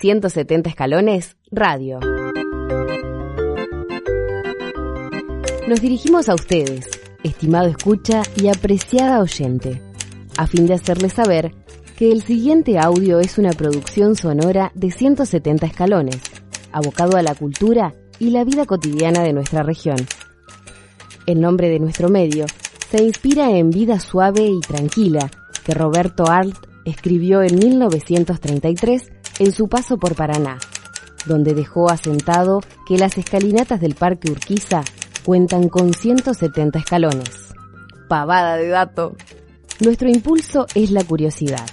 170 escalones, radio. Nos dirigimos a ustedes, estimado escucha y apreciada oyente, a fin de hacerles saber que el siguiente audio es una producción sonora de 170 escalones, abocado a la cultura y la vida cotidiana de nuestra región. El nombre de nuestro medio se inspira en Vida Suave y Tranquila, que Roberto Arlt escribió en 1933 en su paso por Paraná, donde dejó asentado que las escalinatas del Parque Urquiza cuentan con 170 escalones. Pavada de dato. Nuestro impulso es la curiosidad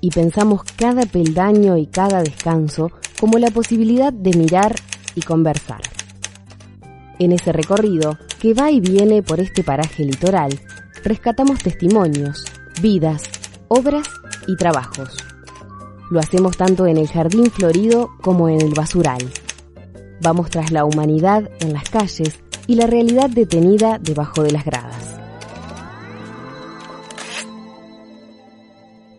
y pensamos cada peldaño y cada descanso como la posibilidad de mirar y conversar. En ese recorrido, que va y viene por este paraje litoral, rescatamos testimonios, vidas, obras y trabajos. Lo hacemos tanto en el jardín florido como en el basural. Vamos tras la humanidad en las calles y la realidad detenida debajo de las gradas.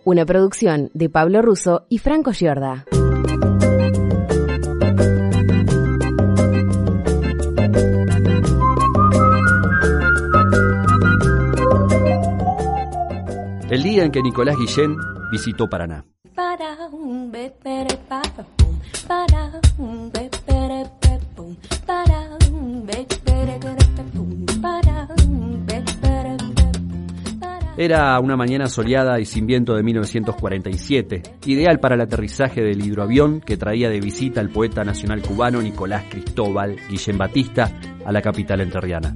Una producción de Pablo Russo y Franco Giorda. El día en que Nicolás Guillén visitó Paraná. Era una mañana soleada y sin viento de 1947, ideal para el aterrizaje del hidroavión que traía de visita al poeta nacional cubano Nicolás Cristóbal Guillén Batista a la capital enterriana.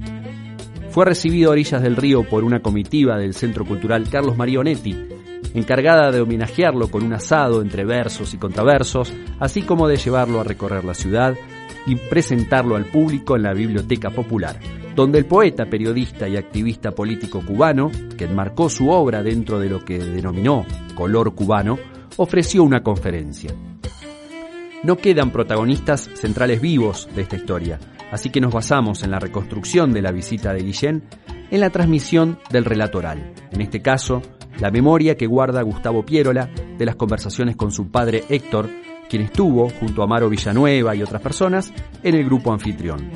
Fue recibido a orillas del río por una comitiva del Centro Cultural Carlos Marionetti, encargada de homenajearlo con un asado entre versos y contraversos, así como de llevarlo a recorrer la ciudad y presentarlo al público en la Biblioteca Popular, donde el poeta, periodista y activista político cubano, que enmarcó su obra dentro de lo que denominó color cubano, ofreció una conferencia. No quedan protagonistas centrales vivos de esta historia, así que nos basamos en la reconstrucción de la visita de Guillén en la transmisión del relato oral, en este caso, la memoria que guarda Gustavo Pierola de las conversaciones con su padre Héctor, quien estuvo, junto a Amaro Villanueva y otras personas, en el grupo anfitrión.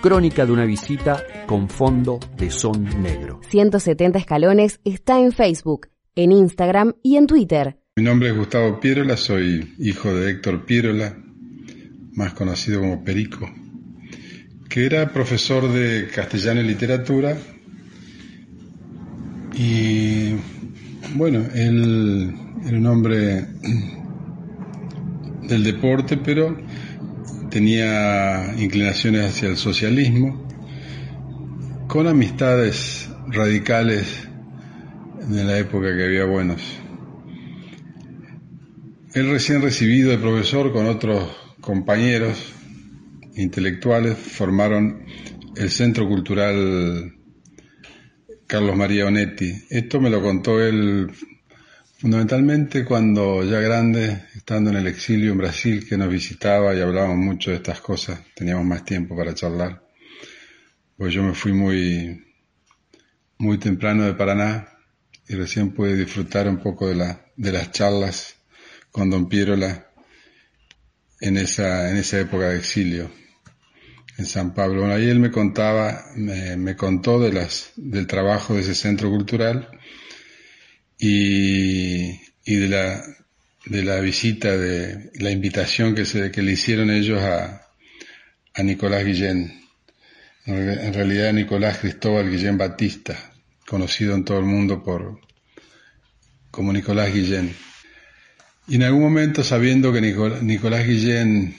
Crónica de una visita con fondo de son negro. 170 escalones está en Facebook, en Instagram y en Twitter. Mi nombre es Gustavo Pierola, soy hijo de Héctor Pierola, más conocido como Perico, que era profesor de castellano y literatura y bueno, él era un hombre del deporte, pero tenía inclinaciones hacia el socialismo, con amistades radicales en la época que había buenos. Él recién recibido de profesor con otros compañeros intelectuales formaron el Centro Cultural Carlos María Onetti. Esto me lo contó él fundamentalmente cuando ya grande, estando en el exilio en Brasil, que nos visitaba y hablábamos mucho de estas cosas, teníamos más tiempo para charlar. Pues yo me fui muy, muy temprano de Paraná y recién pude disfrutar un poco de, la, de las charlas con Don Pierola en esa, en esa época de exilio en San Pablo. Bueno, ahí él me contaba, me, contó de las, del trabajo de ese centro cultural y, y de la, de la visita, de la invitación que, se, que le hicieron ellos a, a Nicolás Guillén. En realidad Nicolás Cristóbal Guillén Batista, conocido en todo el mundo por, como Nicolás Guillén. Y en algún momento, sabiendo que Nicolás Guillén,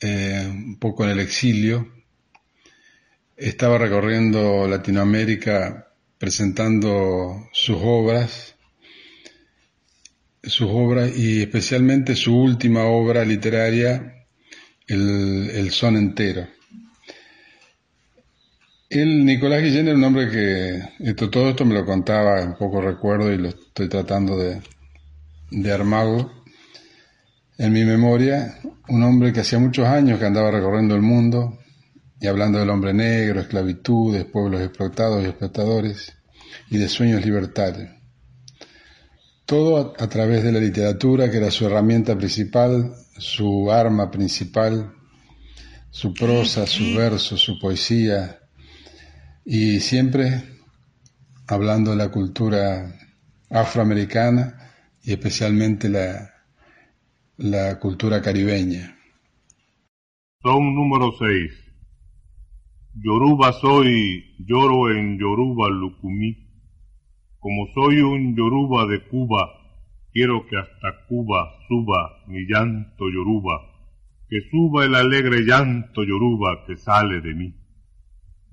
eh, un poco en el exilio, estaba recorriendo Latinoamérica presentando sus obras, sus obras y especialmente su última obra literaria, El, Son Entero. El Nicolás Guillén era un hombre que, esto, todo esto me lo contaba, un poco recuerdo y lo estoy tratando de, de armarlo en mi memoria, un hombre que hacía muchos años que andaba recorriendo el mundo y hablando del hombre negro, esclavitudes, pueblos explotados y explotadores y de sueños libertarios. Todo a, través de la literatura, que era su herramienta principal, su arma principal, su prosa, su verso, su poesía, y siempre hablando de la cultura afroamericana y especialmente la, la cultura caribeña. Son número 6. Yoruba soy, lloro en Yoruba Lucumí. Como soy un Yoruba de Cuba, quiero que hasta Cuba suba mi llanto Yoruba, que suba el alegre llanto Yoruba que sale de mí.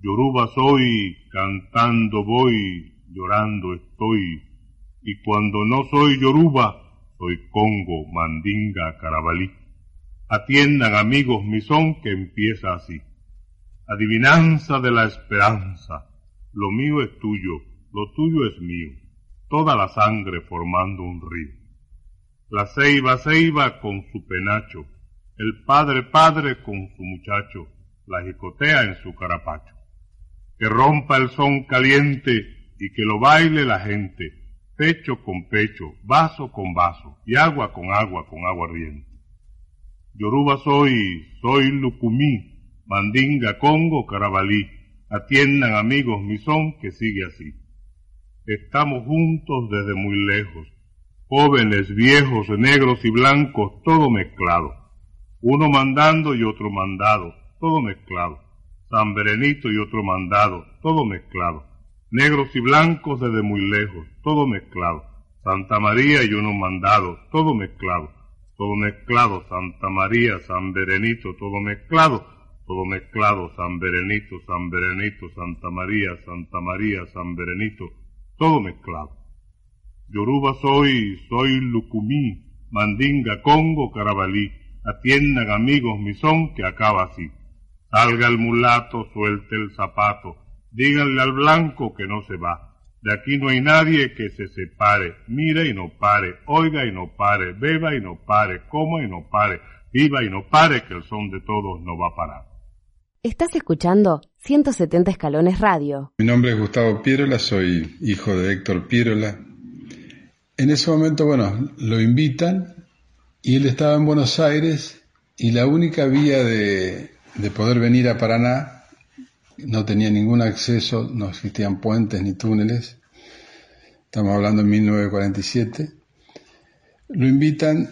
Yoruba soy, cantando voy, llorando estoy, y cuando no soy Yoruba, soy Congo, Mandinga, Carabalí. Atiendan amigos mi son que empieza así. Adivinanza de la esperanza, lo mío es tuyo, lo tuyo es mío, toda la sangre formando un río. La ceiba, ceiba con su penacho, el padre, padre con su muchacho, la jicotea en su carapacho. Que rompa el son caliente y que lo baile la gente, pecho con pecho, vaso con vaso, y agua con agua con agua ardiente. Yoruba soy, soy Lucumí, Mandinga, Congo, Carabalí, atiendan amigos mi son que sigue así. Estamos juntos desde muy lejos, jóvenes, viejos, negros y blancos, todo mezclado. Uno mandando y otro mandado, todo mezclado. San Berenito y otro mandado, todo mezclado. Negros y blancos desde muy lejos, todo mezclado. Santa María y uno mandado, todo mezclado. Todo mezclado, Santa María, San Berenito, todo mezclado. Todo mezclado, San Berenito, San Berenito, Santa María, Santa María, San Berenito, todo mezclado. Yoruba soy, soy Lucumí, Mandinga, Congo, Carabalí, atiendan amigos mi son que acaba así. Salga el mulato, suelte el zapato, díganle al blanco que no se va. De aquí no hay nadie que se separe, mire y no pare, oiga y no pare, beba y no pare, coma y no pare, viva y no pare, que el son de todos no va a parar. Estás escuchando 170 Escalones Radio. Mi nombre es Gustavo Pierola, soy hijo de Héctor Pierola. En ese momento, bueno, lo invitan y él estaba en Buenos Aires y la única vía de, de poder venir a Paraná no tenía ningún acceso, no existían puentes ni túneles. Estamos hablando en 1947. Lo invitan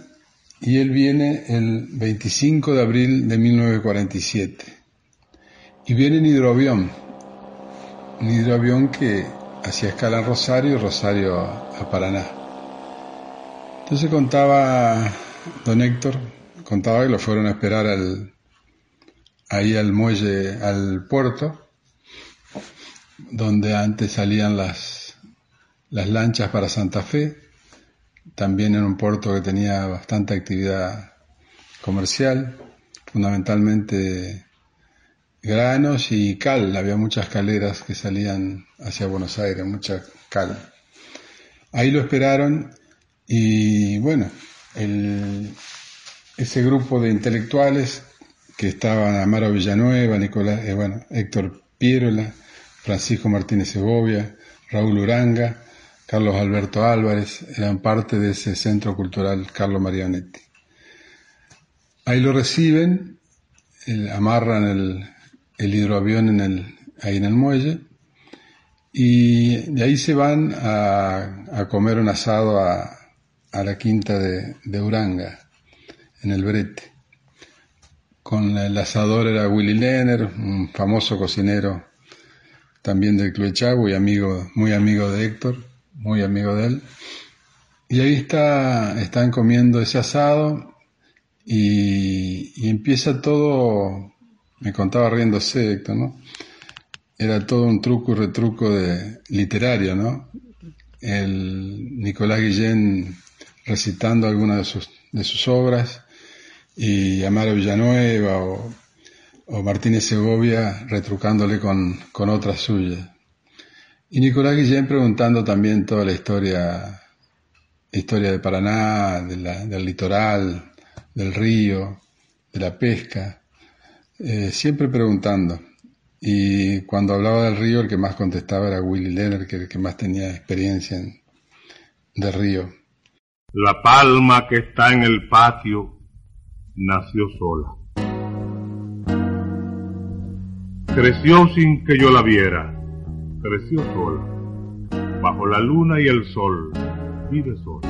y él viene el 25 de abril de 1947 y viene en hidroavión, un hidroavión que hacía escala en Rosario y Rosario a, Paraná. Entonces contaba don Héctor, contaba que lo fueron a esperar al, ahí al muelle, al puerto, donde antes salían las, las lanchas para Santa Fe, también en un puerto que tenía bastante actividad comercial, fundamentalmente granos y cal. Había muchas caleras que salían hacia Buenos Aires, mucha cal. Ahí lo esperaron y bueno, ese grupo de intelectuales que estaban Amaro Villanueva, Nicolás, eh, bueno, Héctor Pierola, Francisco Martínez Segovia, Raúl Uranga, Carlos Alberto Álvarez, eran parte de ese centro cultural Carlos Marianetti. Ahí lo reciben, amarran el, el hidroavión en el, ahí en el muelle y de ahí se van a, comer un asado a, la quinta de, Uranga, en el Brete. Con el asador era Willy Lenner, un famoso cocinero también del Club Chavo y amigo, muy amigo de Héctor, muy amigo de él. Y ahí está, están comiendo ese asado y empieza todo me contaba riéndose Héctor, ¿no? Era todo un truco y retruco de literario, ¿no? El Nicolás Guillén recitando sus, de sus obras y Amaro Villanueva o, Martínez Segovia retrucándole con, con otras suyas. Y Nicolás Guillén preguntando también toda la historia, historia de Paraná, del litoral, del río, de la pesca, eh, siempre preguntando. Y cuando hablaba del río, el que más contestaba era Willy Lenner, que el que más tenía experiencia en, de río. La palma que está en el patio nació sola. Creció sin que yo la viera, creció sola. Bajo la luna y el sol, vive sola.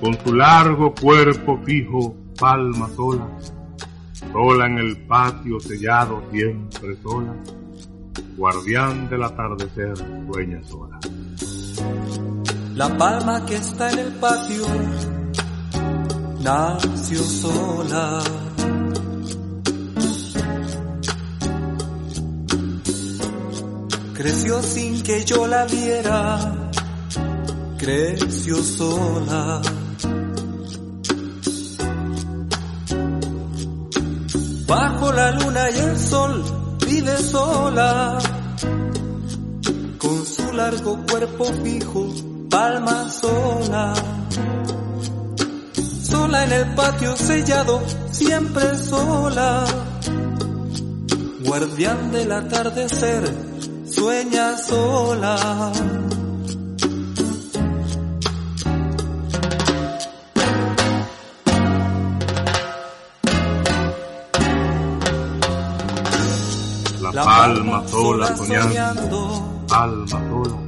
Con su largo cuerpo fijo, palma sola, sola en el patio sellado, siempre sola, guardián del atardecer, sueña sola. La palma que está en el patio nació sola. Creció sin que yo la viera, creció sola. Bajo la luna y el sol vive sola, con su largo cuerpo fijo palma sola, sola en el patio sellado, siempre sola, guardián del atardecer, sueña sola. La palma sola soñando, palma sola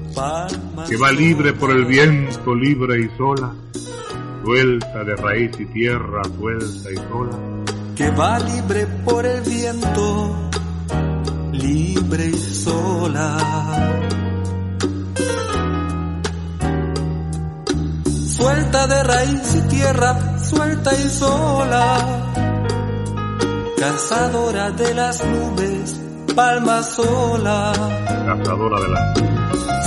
que va libre por el viento, libre y sola, suelta de raíz y tierra, suelta y sola. Que va libre por el viento, libre y sola. Suelta de raíz y tierra, suelta y sola. Cazadora de las nubes, palma sola. Cazadora de nubes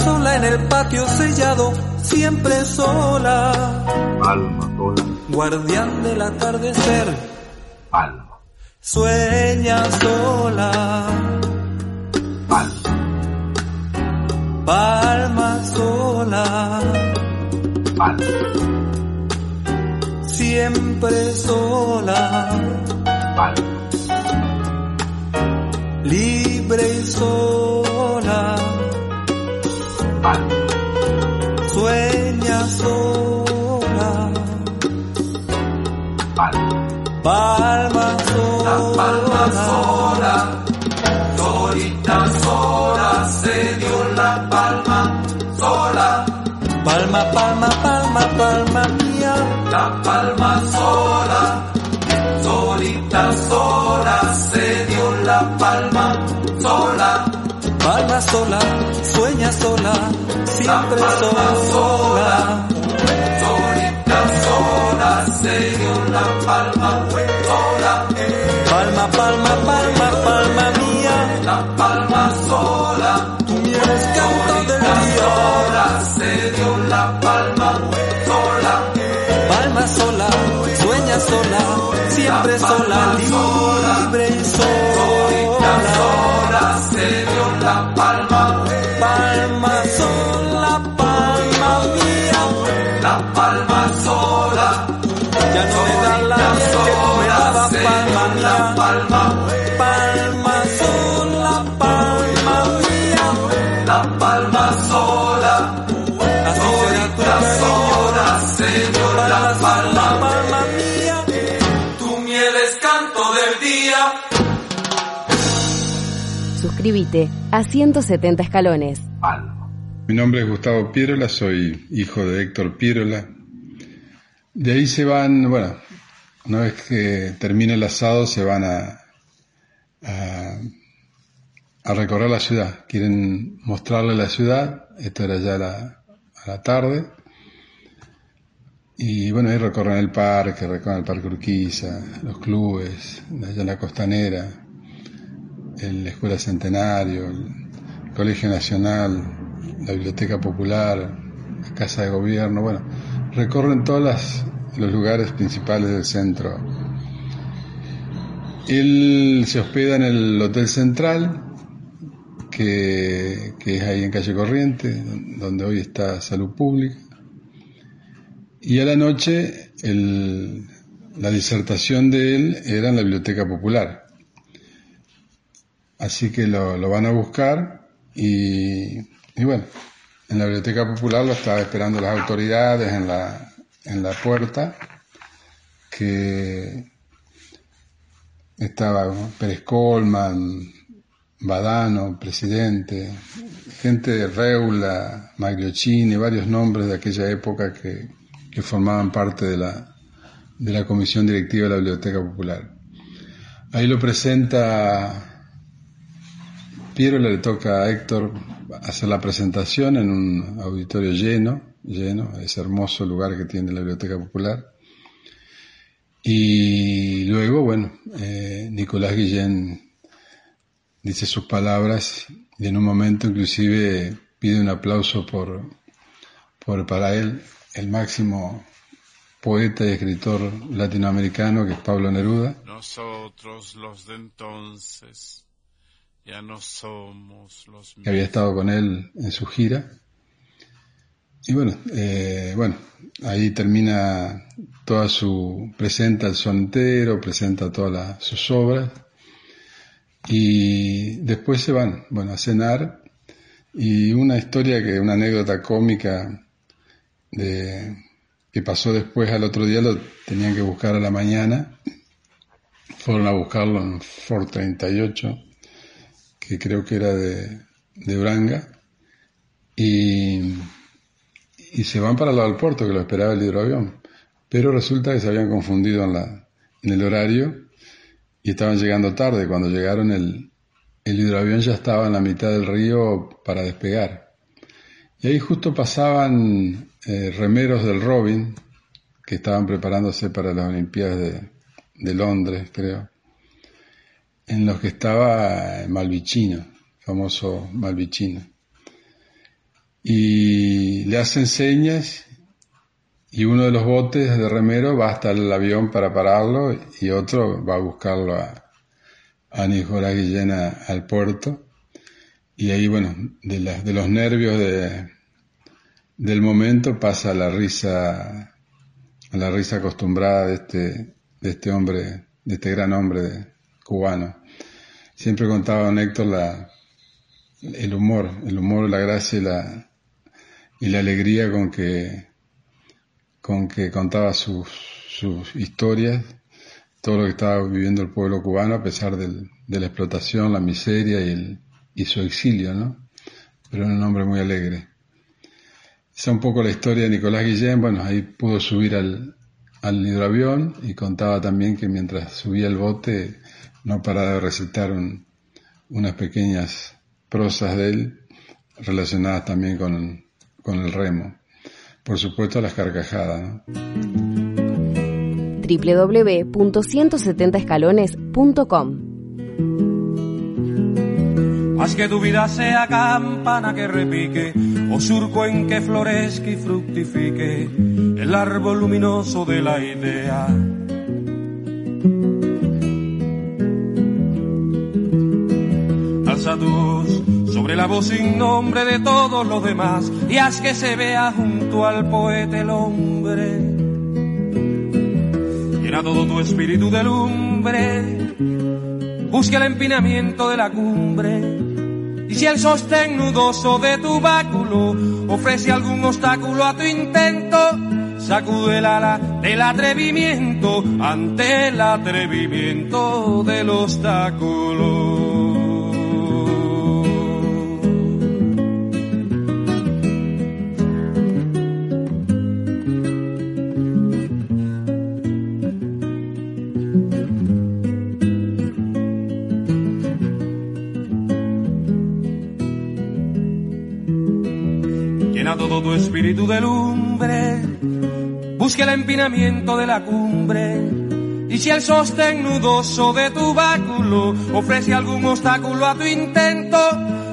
sola en el patio sellado, siempre sola. Palma sola. Guardián del atardecer. Palma. Sueña sola. Palma. Palma sola. Palma. Siempre sola. Palma. Libre y sola Sueña sola. Palma sola. palma sola. Solita sola se dio la palma sola. Palma, palma, palma, palma mía. La palma sola. Sola, sueña sola, siempre sola. Solita sola, se dio la palma sola. Palma, palma, palma, palma mía. La palma sola. Tú vienes canto del día. Sola, se dio la palma sola. Palma sola, sueña sola, siempre sola, libre Suscríbete a 170 escalones. Mi nombre es Gustavo Pierola, soy hijo de Héctor Pierola. De ahí se van, bueno, una vez que termina el asado se van a, a, recorrer la ciudad. Quieren mostrarle la ciudad, esto era ya la, a la tarde. Y bueno, ahí recorren el parque, recorren el Parque Urquiza, los clubes, allá en la costanera, la Escuela Centenario, el Colegio Nacional, la Biblioteca Popular, la Casa de Gobierno, bueno, recorren todos los lugares principales del centro. Él se hospeda en el Hotel Central, que, es ahí en calle Corriente, donde hoy está Salud Pública. Y a la noche la disertación de él era en la Biblioteca Popular. Así que lo, van a buscar y, bueno, en la Biblioteca Popular lo estaba esperando las autoridades en la, en la puerta, que estaba Pérez Colman, Badano, presidente, gente de Reula, Maglioccini, varios nombres de aquella época que, formaban parte de la, de la comisión directiva de la Biblioteca Popular. Ahí lo presenta Piero, le toca a Héctor hacer la presentación en un auditorio lleno, lleno, ese hermoso lugar que tiene la Biblioteca Popular. Y luego, bueno, eh, Nicolás Guillén dice sus palabras y en un momento inclusive pide un aplauso por, por para él el máximo poeta y escritor latinoamericano que es Pablo Neruda. Nosotros los de entonces ya no somos los que había estado con él en su gira. Y bueno, eh, bueno, ahí termina toda su, presenta el sonetero, presenta todas sus obras. Y después se van, bueno, a cenar. Y una historia que, una anécdota cómica de, que pasó después al otro día, lo tenían que buscar a la mañana, fueron a buscarlo en Ford 38, que creo que era de, de Uranga, y, y se van para el lado del puerto, que lo esperaba el hidroavión, pero resulta que se habían confundido en, la, en el horario y estaban llegando tarde. Cuando llegaron el, el hidroavión ya estaba en la mitad del río para despegar. Y ahí justo pasaban eh, remeros del Robin, que estaban preparándose para las Olimpiadas de, de Londres, creo, en los que estaba Malvicino, famoso Malvicino. Y le hacen señas y uno de los botes de remero va hasta el avión para pararlo y otro va a buscarlo a, a Guillén al puerto. Y ahí, bueno, de, de los nervios de, del momento pasa la risa, la risa acostumbrada de este, de este hombre, de este gran hombre cubano. Siempre contaba don Héctor la, el humor, el humor, la gracia y la, y la alegría con que con que contaba sus, historias, todo lo que estaba viviendo el pueblo cubano a pesar del, de la explotación, la miseria y, el, y su exilio, ¿no? Pero era un hombre muy alegre. Esa es un poco la historia de Nicolás Guillén, bueno, ahí pudo subir al, al hidroavión y contaba también que mientras subía el bote no paraba de recitar unas pequeñas prosas de él relacionadas también con, con el remo por supuesto las carcajadas. ¿no? www.170escalones.com Haz que tu vida sea campana que repique, o surco en que florezca y fructifique el árbol luminoso de la idea. Sobre la voz sin nombre de todos los demás y haz que se vea junto al poeta el hombre. Llena todo tu espíritu de lumbre, busca el empinamiento de la cumbre. Y si el sostén nudoso de tu báculo ofrece algún obstáculo a tu intento, sacude el ala del atrevimiento ante el atrevimiento del obstáculo. De lumbre, busque el empinamiento de la cumbre. Y si el sostén nudoso de tu báculo ofrece algún obstáculo a tu intento,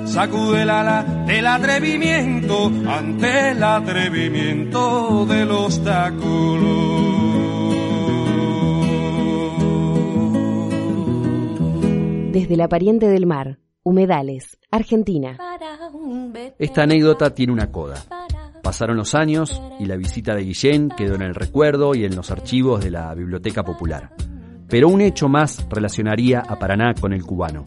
sacude el ala del atrevimiento ante el atrevimiento del obstáculo. Desde la pariente del mar, Humedales, Argentina. Esta anécdota tiene una coda. Pasaron los años y la visita de Guillén quedó en el recuerdo y en los archivos de la Biblioteca Popular. Pero un hecho más relacionaría a Paraná con el cubano.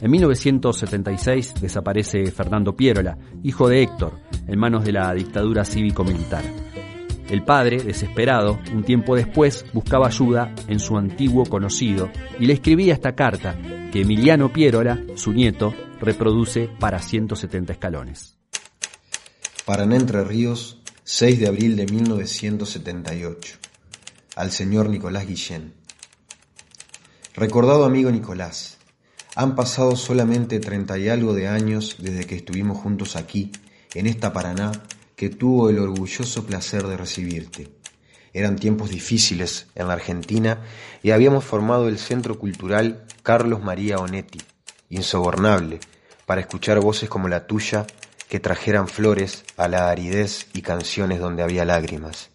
En 1976 desaparece Fernando Pierola, hijo de Héctor, en manos de la dictadura cívico-militar. El padre, desesperado, un tiempo después buscaba ayuda en su antiguo conocido y le escribía esta carta que Emiliano Pierola, su nieto, reproduce para 170 escalones. Paraná Entre Ríos, 6 de abril de 1978. Al señor Nicolás Guillén. Recordado amigo Nicolás, han pasado solamente treinta y algo de años desde que estuvimos juntos aquí, en esta Paraná, que tuvo el orgulloso placer de recibirte. Eran tiempos difíciles en la Argentina y habíamos formado el Centro Cultural Carlos María Onetti, insobornable, para escuchar voces como la tuya que trajeran flores a la aridez y canciones donde había lágrimas.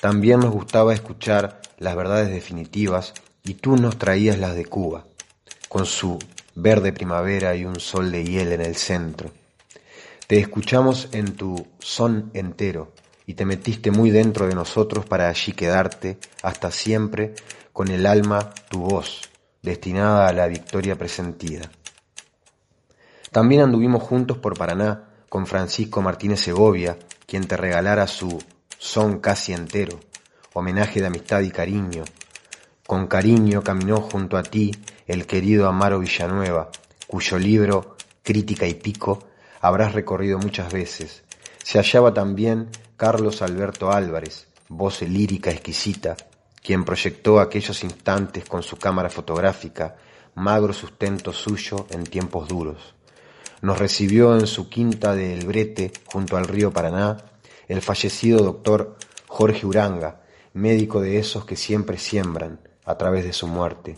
También nos gustaba escuchar las verdades definitivas y tú nos traías las de Cuba, con su verde primavera y un sol de hiel en el centro. Te escuchamos en tu son entero y te metiste muy dentro de nosotros para allí quedarte hasta siempre con el alma tu voz, destinada a la victoria presentida. También anduvimos juntos por Paraná con Francisco Martínez Segovia, quien te regalara su son casi entero, homenaje de amistad y cariño, con cariño caminó junto a ti el querido Amaro Villanueva, cuyo libro Crítica y Pico habrás recorrido muchas veces. Se hallaba también Carlos Alberto Álvarez, voz lírica exquisita, quien proyectó aquellos instantes con su cámara fotográfica, magro sustento suyo en tiempos duros. Nos recibió en su quinta de El Brete, junto al río Paraná, el fallecido doctor Jorge Uranga, médico de esos que siempre siembran, a través de su muerte.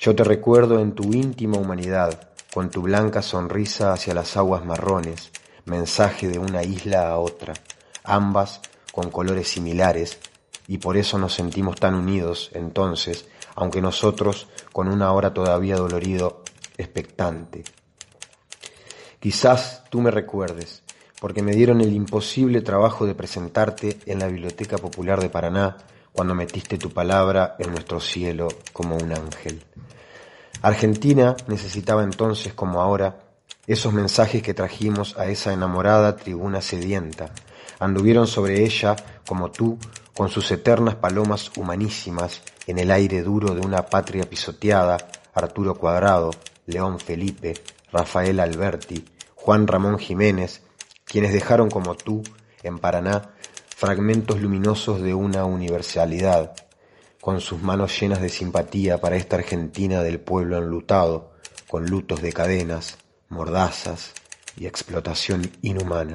Yo te recuerdo en tu íntima humanidad, con tu blanca sonrisa hacia las aguas marrones, mensaje de una isla a otra, ambas con colores similares, y por eso nos sentimos tan unidos entonces, aunque nosotros con una hora todavía dolorido, expectante. Quizás tú me recuerdes, porque me dieron el imposible trabajo de presentarte en la Biblioteca Popular de Paraná cuando metiste tu palabra en nuestro cielo como un ángel. Argentina necesitaba entonces, como ahora, esos mensajes que trajimos a esa enamorada tribuna sedienta. Anduvieron sobre ella, como tú, con sus eternas palomas humanísimas, en el aire duro de una patria pisoteada, Arturo Cuadrado, León Felipe, Rafael Alberti, Juan Ramón Jiménez, quienes dejaron como tú, en Paraná, fragmentos luminosos de una universalidad, con sus manos llenas de simpatía para esta Argentina del pueblo enlutado, con lutos de cadenas, mordazas y explotación inhumana.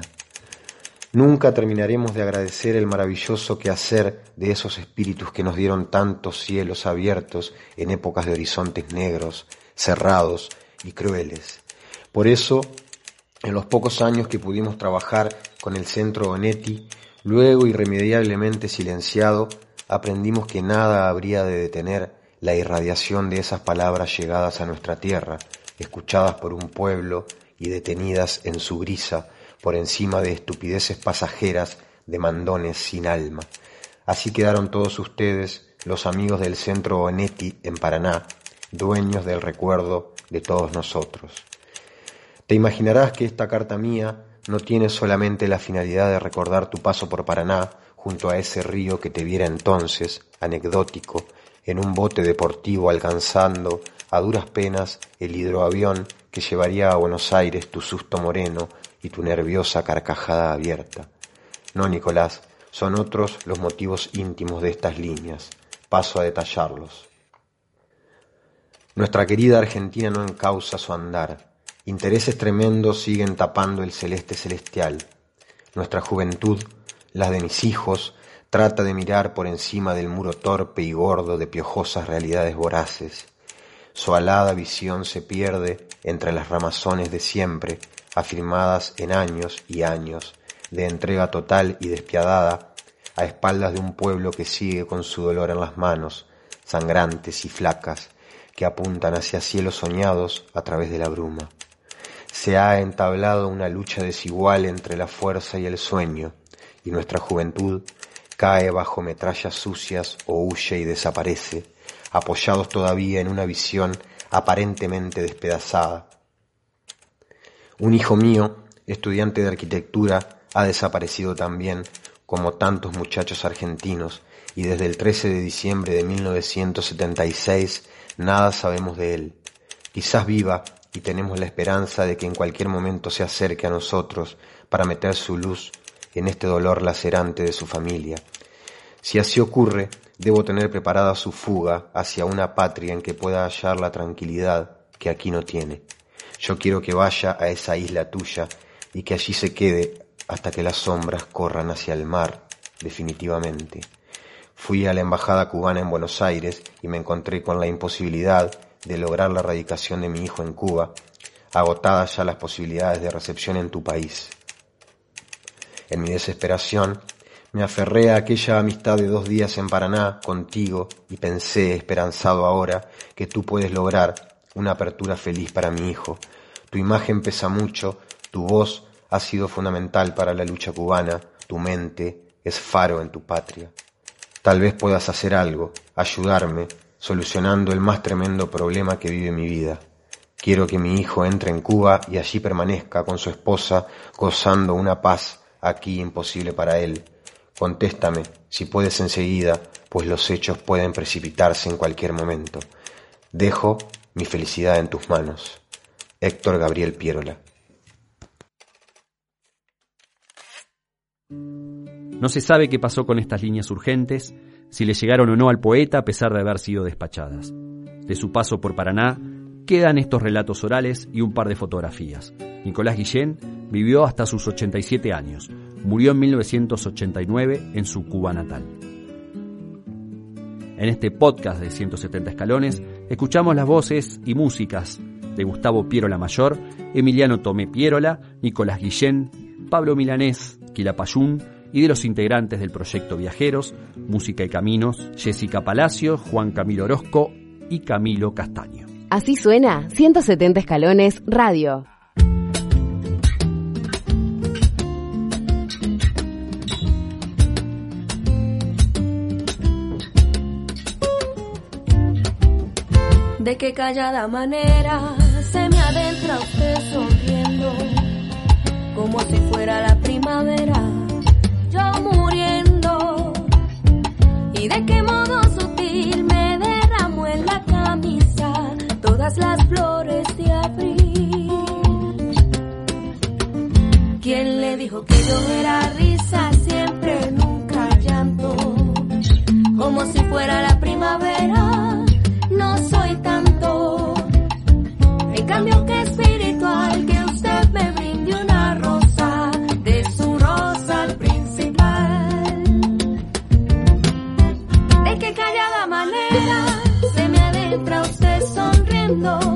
Nunca terminaremos de agradecer el maravilloso quehacer de esos espíritus que nos dieron tantos cielos abiertos en épocas de horizontes negros, cerrados y crueles. Por eso, en los pocos años que pudimos trabajar con el Centro Onetti, Luego, irremediablemente silenciado, aprendimos que nada habría de detener la irradiación de esas palabras llegadas a nuestra tierra, escuchadas por un pueblo y detenidas en su brisa por encima de estupideces pasajeras de mandones sin alma. Así quedaron todos ustedes, los amigos del Centro Onetti en Paraná, dueños del recuerdo de todos nosotros. Te imaginarás que esta carta mía no tiene solamente la finalidad de recordar tu paso por Paraná junto a ese río que te viera entonces, anecdótico, en un bote deportivo alcanzando a duras penas el hidroavión que llevaría a Buenos Aires tu susto moreno y tu nerviosa carcajada abierta. No, Nicolás, son otros los motivos íntimos de estas líneas. Paso a detallarlos. Nuestra querida Argentina no encausa su andar, Intereses tremendos siguen tapando el celeste celestial. Nuestra juventud, la de mis hijos, trata de mirar por encima del muro torpe y gordo de piojosas realidades voraces. Su alada visión se pierde entre las ramazones de siempre, afirmadas en años y años de entrega total y despiadada a espaldas de un pueblo que sigue con su dolor en las manos, sangrantes y flacas, que apuntan hacia cielos soñados a través de la bruma. Se ha entablado una lucha desigual entre la fuerza y el sueño, y nuestra juventud cae bajo metrallas sucias o huye y desaparece, apoyados todavía en una visión aparentemente despedazada. Un hijo mío, estudiante de arquitectura, ha desaparecido también, como tantos muchachos argentinos, y desde el 13 de diciembre de 1976 nada sabemos de él. Quizás viva y tenemos la esperanza de que en cualquier momento se acerque a nosotros para meter su luz en este dolor lacerante de su familia. Si así ocurre, debo tener preparada su fuga hacia una patria en que pueda hallar la tranquilidad que aquí no tiene. Yo quiero que vaya a esa isla tuya y que allí se quede hasta que las sombras corran hacia el mar, definitivamente. Fui a la embajada cubana en Buenos Aires y me encontré con la imposibilidad de lograr la radicación de mi hijo en Cuba, agotadas ya las posibilidades de recepción en tu país. En mi desesperación, me aferré a aquella amistad de dos días en Paraná contigo y pensé, esperanzado ahora, que tú puedes lograr una apertura feliz para mi hijo. Tu imagen pesa mucho, tu voz ha sido fundamental para la lucha cubana, tu mente es faro en tu patria. Tal vez puedas hacer algo, ayudarme, solucionando el más tremendo problema que vive mi vida. Quiero que mi hijo entre en Cuba y allí permanezca con su esposa gozando una paz aquí imposible para él. Contéstame, si puedes enseguida, pues los hechos pueden precipitarse en cualquier momento. Dejo mi felicidad en tus manos. Héctor Gabriel Pierola. No se sabe qué pasó con estas líneas urgentes, si le llegaron o no al poeta a pesar de haber sido despachadas. De su paso por Paraná quedan estos relatos orales y un par de fotografías. Nicolás Guillén vivió hasta sus 87 años. Murió en 1989 en su Cuba natal. En este podcast de 170 escalones escuchamos las voces y músicas de Gustavo Pierola Mayor, Emiliano Tomé Pierola, Nicolás Guillén, Pablo Milanés, Quilapayún y de los integrantes del proyecto Viajeros, Música y Caminos, Jessica Palacio, Juan Camilo Orozco y Camilo Castaño. Así suena 170 escalones radio. De qué callada manera se me adentra usted sonriendo, como si fuera la primavera, Y de qué modo sutil me derramo en la camisa todas las flores de abril. ¿Quién le dijo que yo era risa siempre, nunca llanto? Como si fuera la primavera, no soy tanto. En cambio que adentra usted sonriendo,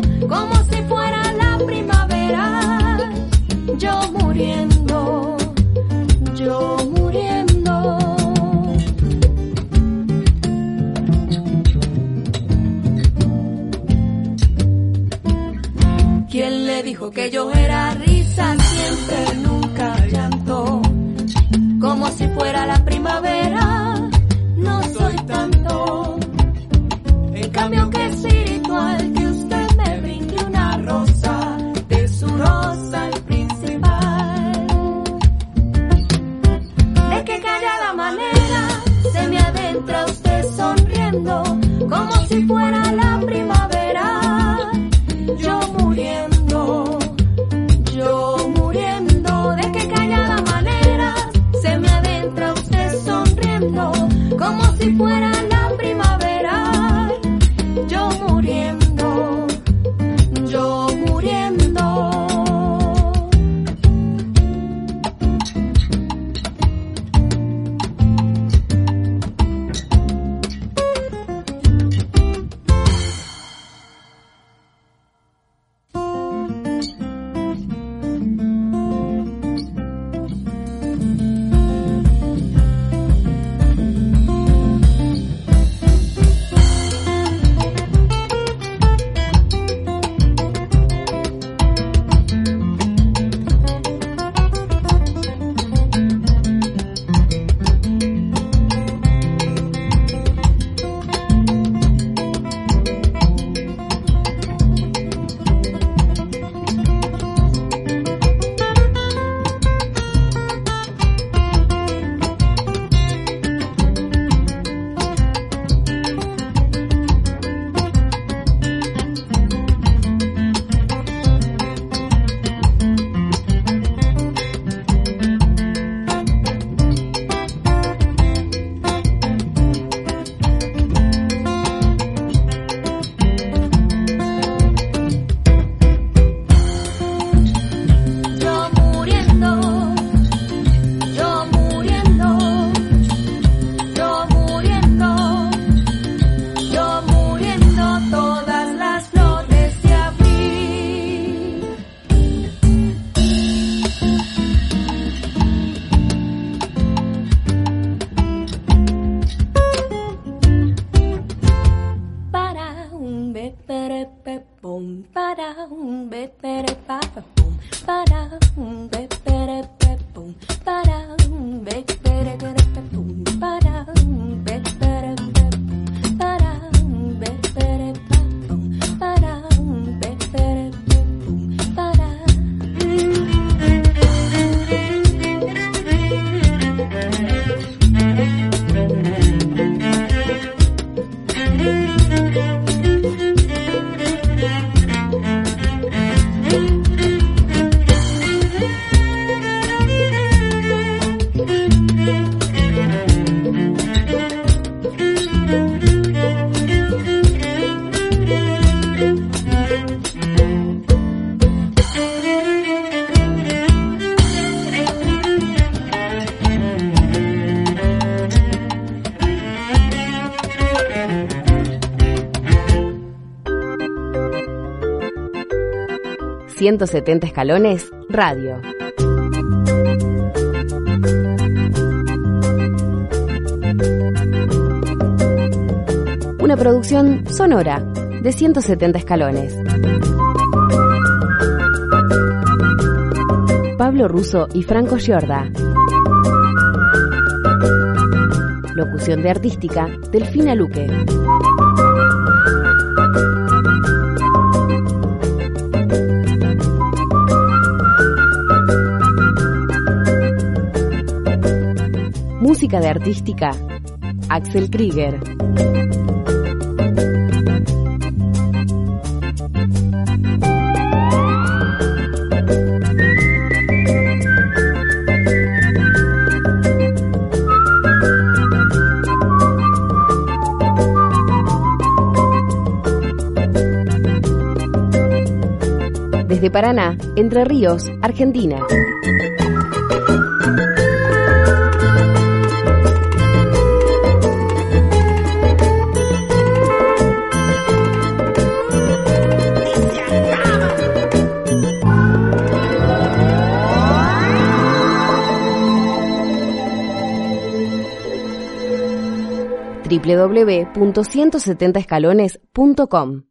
170 escalones, radio. Una producción sonora de 170 escalones. Pablo Russo y Franco Giorda. Locución de artística, Delfina Luque. Música de artística, Axel Krieger. Desde Paraná, Entre Ríos, Argentina. www.170escalones.com